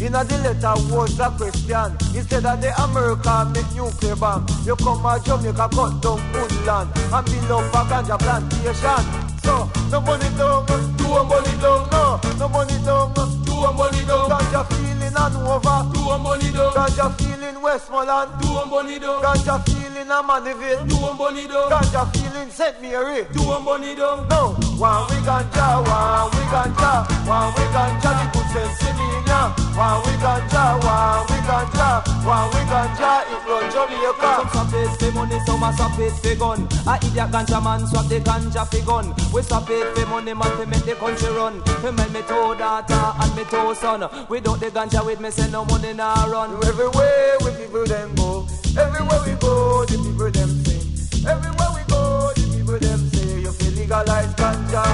In a the letter was a question. Instead of the America make nuclear bomb, you come a Jamaica cut down woodland and build up a ganja plantation. So no money down, do a money down, no, no money down, do a money down. Ganja feeling and over, do a money down. Ganja feeling Westmoreland, do a money down. Ganja feeling a Mandeville, do a money down. Ganja feeling St. Mary, do a money down. No, one we ganja, one we ganja, one we ganja, sense in me now. One we ganja, one we ganja, one we ganja, it run Jamaica. Some swap it for money, some a swap it for gun. A idiot ganja man swap the ganja for gun. We swap it for money, man, to make the country run. To make me two daughter and me two son. Without the ganja with me, say no money nah run. Everywhere we people them go, everywhere we go, the people them sing. Everywhere we go, the people them say, you feel legalize ganja.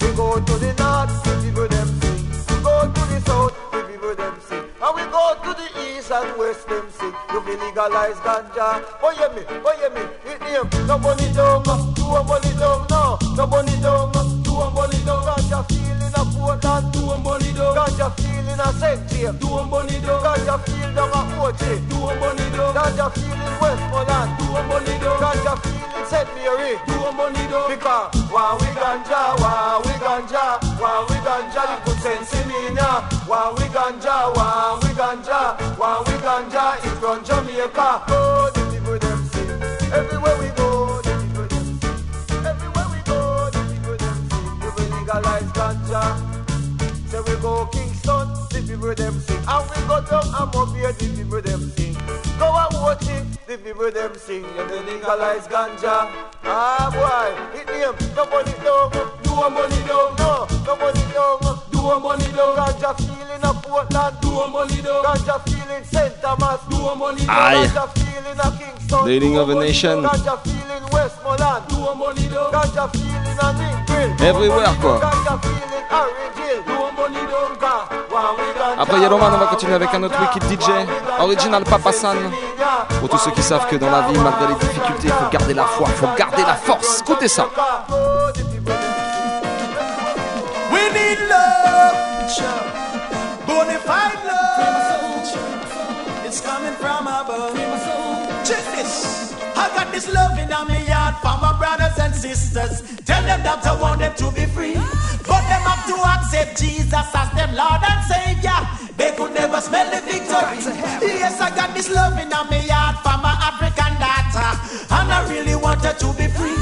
We go to the north, the people them south, the people them sing. And we go to the east and west them sing. You feel legalize ganja. Oh yeah me, oh yeah me, it name. No money down, do a money down, no. No money down, do a money down. Ganja feeling a Portland, do a money down. Ganja feeling a St. James, do a money down. Ganja feel down a OJ, do a money down. Ganja feeling Westmoreland, do a money down. Ganja feeling St. Mary, do a money down. Because while we ganja, while we ganja, while we ganja, the good sense in me now. While we ganja, while we ganja, while we ganja, it run Jamaica. Oh, the people them sing. Everywhere we go, the people them sing. Everywhere we go, the people them sing. You will legalize ganja. Say we go Kingston, the people them sing. And we go down and up here, the people them sing. Go and watch it, the people them sing. You will legalize ganja. Ah boy, it name, no money down, do a money down, no, no money Do money down. Ganja feeling of Portland. Do money down. Ganja feeling St. Thomas. Do money down. Aye. Ganja feeling of Kingston. The healing of a nation. Ganja feeling Westmoreland. Money down. Ganja feeling Lincoln. Everywhere, quoi. Ganja feeling Orange Hill. Money down. Après Yellowman, on va continuer avec un autre Wicked DJ, Original Papa San. Pour tous ceux qui savent que dans la vie, malgré les difficultés, il faut garder la foi, il faut garder la force. Écoutez ça. We need love, bonafide love. It's coming from above. Check this. I got this love in my heart for my brothers and sisters. Tell them that I want them to be free. But them have to accept Jesus as their Lord and Savior. They could never smell the victory. Yes, I got this love in my heart for my African daughter. And I really want her to be free.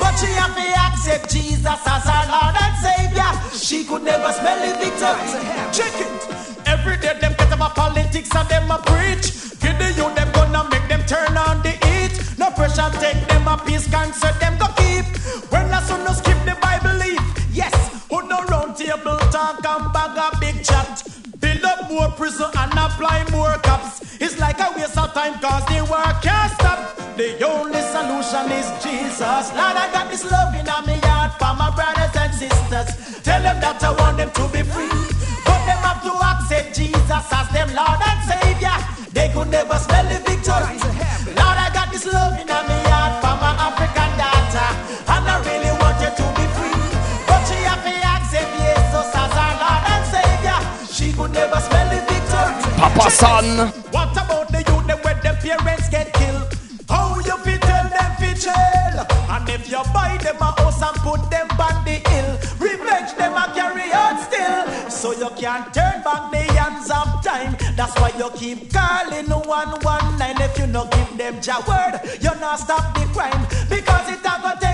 But she have to accept Jesus as her Lord and Savior. She could never smell the victory. Check it. Every day them get about politics and them a preach. Give the youth them gonna make them turn on the heat. No pressure take them a peace concert them go keep. When I son no skip the Bible leaf. Yes, who no round table talk and bag a big chat. Build up more prison and apply more cops. It's like a waste of time cause the war can't stop. The only solution is Jesus. Lord, I got this love in my heart for my brothers sisters. Tell them that I want them to be free. But them have to accept Jesus as them Lord and Savior. They could never smell the victory. Lord, I got this love in my heart for my African daughter. And I really want you to be free. But she have to accept Jesus as our Lord and Savior. She could never smell the victory. Papa San. Can't turn back the hands of time. That's why you keep calling 119. If you not give them your word, you not stop the crime. Because it a go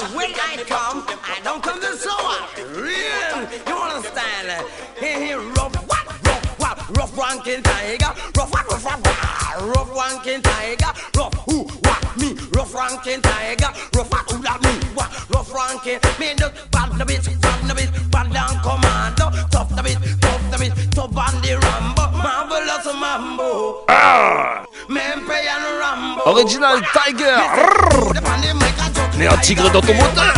And when I come, I don't come to sour. Real, you understand? Here, here, rough, what, rough, what, rough ranking tiger, rough, what, rough, what, rough ranking tiger, rough, who, what, me, rough ranking tiger, rough, what, who, that me, what, rough me, the bad the bit, Ah. Original Tiger. Né un tigre dans ton moteur.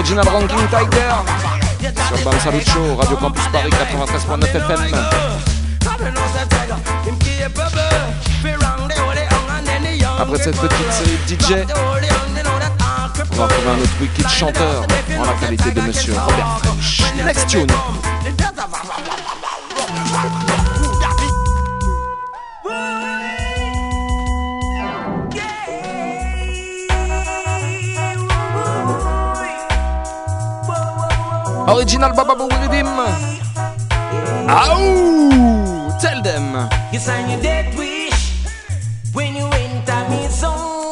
Original Ranking Tiger sur Bam Salut Show, Radio Campus Paris 93.9 FM. Après cette petite série DJ, on va retrouver un autre wicked chanteur en la qualité de Monsieur Robert French. Next tune. Original Baba Rhythm. Ow! Tell them. You sign your death wish when you enter me zone.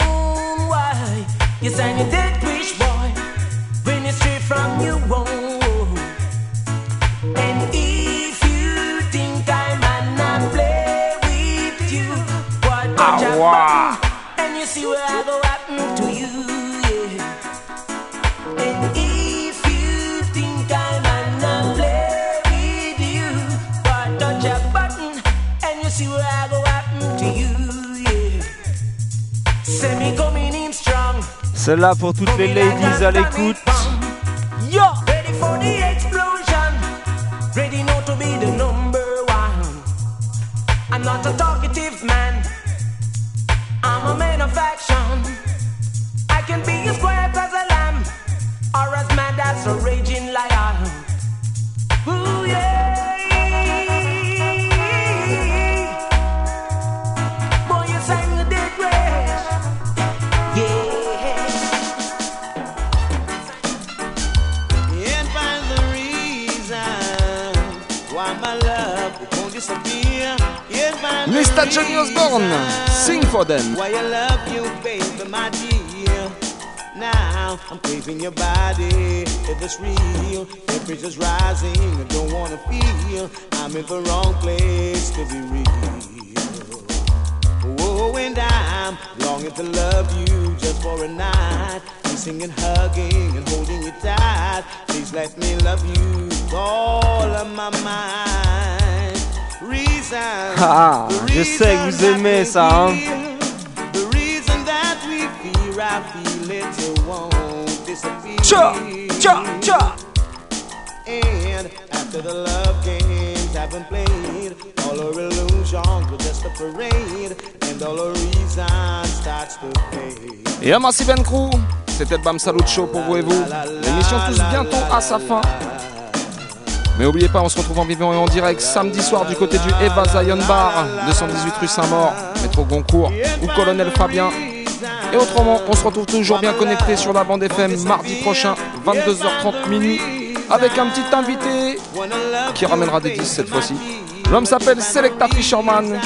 Why? You sign your death Celle-là pour toutes les ladies à l'écoute. It won't disappear. Cha, cha, cha. And after the love games have been played, all our illusions were just a parade, and all our reason starts to fade. Et un Massive and Crew, c'était le Bam Salut Show pour vous et vous. L'émission touche bientôt à sa fin. Mais n'oubliez pas, on se retrouve en vivant et en direct samedi soir du côté du Eva Zion Bar, 218 rue Saint-Maur, métro Goncourt ou Colonel Fabien. Et autrement, on se retrouve toujours bien connecté sur la bande FM mardi prochain, 22h30 minuit, avec un petit invité qui ramènera des 10 cette fois-ci. L'homme s'appelle Selecta Fisherman.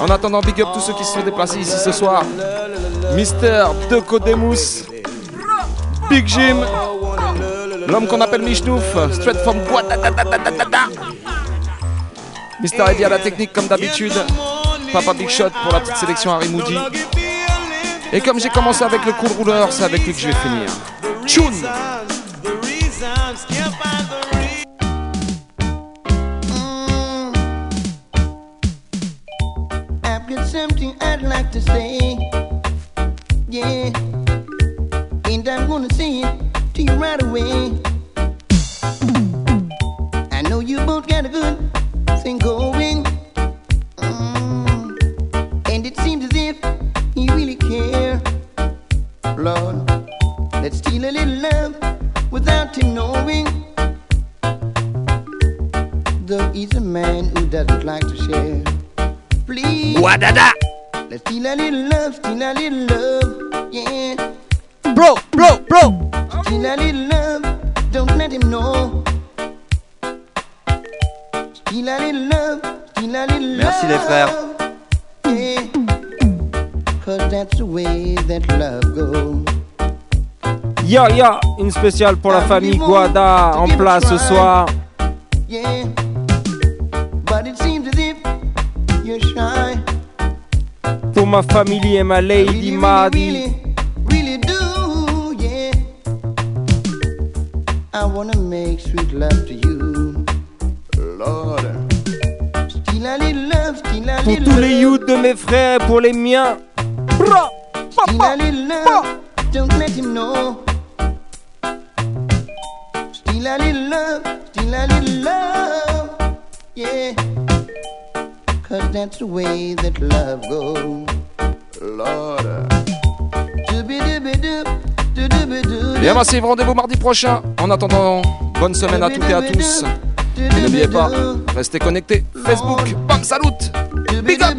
En attendant, big up tous ceux qui se sont déplacés ici ce soir. Mister Decodemus, Big Jim, l'homme qu'on appelle Michnouf, straight from Guadalajara. Mister Eddie à la technique comme d'habitude. Papa Big Shot pour la petite sélection Harry Moody. Et comme j'ai commencé avec le cool rouleur, c'est avec lui que je vais finir. Tune something I'd like to say. Yeah. And I'm gonna say it to you right away. I know you both got a good thing going. Mm. And it seems as if you really care. Lord, let's steal a little love without him knowing. Though he's a man who doesn't like to share. Please. Wadada. Let's steal a little love, steal a little love, yeah. Bro, bro, bro. Steal a little love, don't let him know. Steal a little love, steal a little Merci les love. frères. Yeah. Cause that's the way that love goes. Ya ya, une spéciale pour la famille Guada en place ce soir. Yeah. But it seems as if you're shy. Pour ma famille et ma lady Madi. Really I wanna make sweet love to you. Lord. Pour tous les youths de mes frères, pour les miens. Bra, Still a little love, don't let him know. Still a little love, still a little love, yeah. Cause that's the way that love goes. Lord. Dooby-dooby-doo, doo-dooby-doo. Bien massive, rendez-vous mardi prochain. En attendant, bonne semaine à toutes et à tous. Et n'oubliez pas, restez connectés. Facebook, bam, salut Big up.